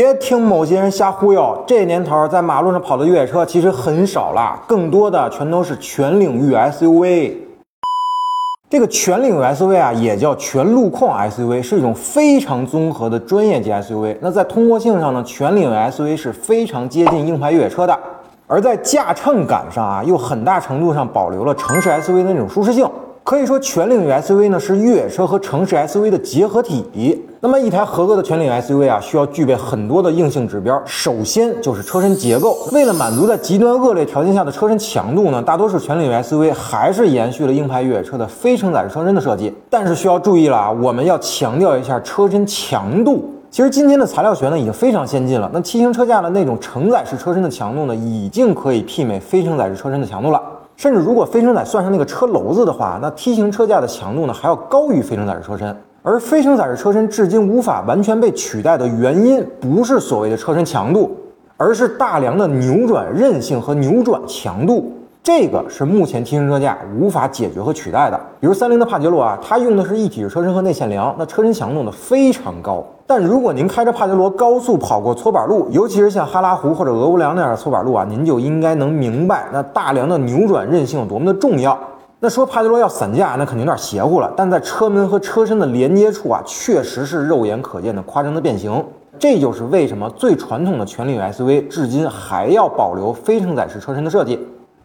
别听某些人瞎忽悠，这年头在马路上跑的越野车其实很少了，更多的全都是全领域 SUV。这个全领域 SUV 啊，也叫全路况 SUV，是一种非常综合的专业级 SUV。那在通过性上呢，全领域 SUV 是非常接近硬派越野车的，而在驾乘感上啊，又很大程度上保留了城市 SUV 的那种舒适性。可以说，全领域 SUV 呢是越野车和城市 SUV 的结合体。那么，一台合格的全领域 SUV 啊，需要具备很多的硬性指标。首先就是车身结构。为了满足在极端恶劣条件下的车身强度呢，大多数全领域 SUV 还是延续了硬派越野车的非承载式车身的设计。但是需要注意了啊，我们要强调一下车身强度。其实今天的材料学呢已经非常先进了。那 T 型车架的那种承载式车身的强度呢，已经可以媲美非承载式车身的强度了。甚至如果非承载算上那个车篓子的话，那 T 型车架的强度呢还要高于非承载式车身。而非承载式车身至今无法完全被取代的原因，不是所谓的车身强度，而是大梁的扭转韧性和扭转强度。这个是目前 T 型车架无法解决和取代的。比如三菱的帕杰罗啊，它用的是一体式车身和内嵌梁，那车身强度呢非常高。但如果您开着帕杰罗高速跑过搓板路，尤其是像哈拉湖或者俄乌梁那样的搓板路啊，您就应该能明白那大梁的扭转韧性有多么的重要。那说帕杰罗要散架，那肯定有点邪乎了。但在车门和车身的连接处啊，确实是肉眼可见的夸张的变形。这就是为什么最传统的全领域 SUV 至今还要保留非承载式车身的设计。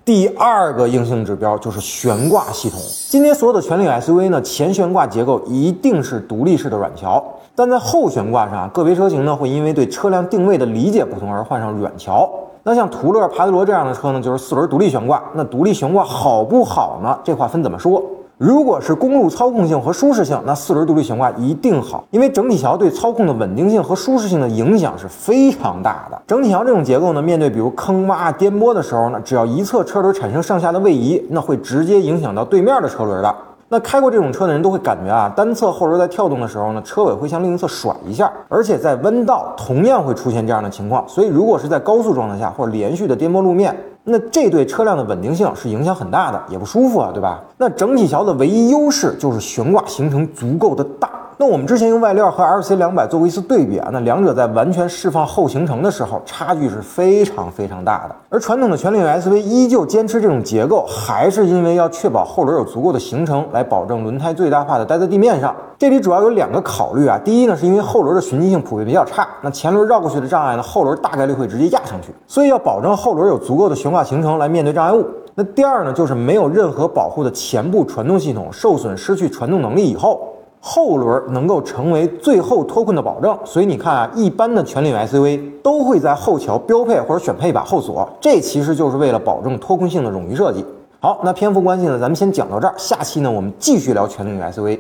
第二个硬性指标就是悬挂系统。今天所有的全领域 SUV 呢，前悬挂结构一定是独立式的软桥，但在后悬挂上，个别车型呢会因为对车辆定位的理解不同而换上软桥。那像途乐、帕杰罗这样的车呢，就是四轮独立悬挂。那独立悬挂好不好呢？这话分怎么说？如果是公路操控性和舒适性，那四轮独立悬挂一定好，因为整体桥对操控的稳定性和舒适性的影响是非常大的。整体桥这种结构呢，面对比如坑洼、颠簸的时候呢，只要一侧车轮产生上下的位移，那会直接影响到对面的车轮的。那开过这种车的人都会感觉啊，单侧后轮在跳动的时候呢，车尾会向另一侧甩一下，而且在弯道同样会出现这样的情况。所以如果是在高速状态下或者连续的颠簸路面，那这对车辆的稳定性是影响很大的，也不舒服啊，对吧？那整体桥的唯一优势就是悬挂行程足够的大。那我们之前用外料和 LC 两百做过一次对比啊，那两者在完全释放后行程的时候，差距是非常非常大的。而传统的全领 SUV 依旧坚持这种结构，还是因为要确保后轮有足够的行程，来保证轮胎最大化的待在地面上。这里主要有两个考虑啊，第一呢，是因为后轮的循迹性普遍比较差，那前轮绕过去的障碍呢，后轮大概率会直接压上去，所以要保证后轮有足够的悬挂行程来面对障碍物。那第二呢，就是没有任何保护的前部传动系统受损失去传动能力以后。后轮能够成为最后脱困的保证，所以你看啊，一般的全领域 SUV 都会在后桥标配或者选配一把后锁，这其实就是为了保证脱困性的冗余设计。好，那篇幅关系呢，咱们先讲到这儿，下期呢我们继续聊全领域 SUV。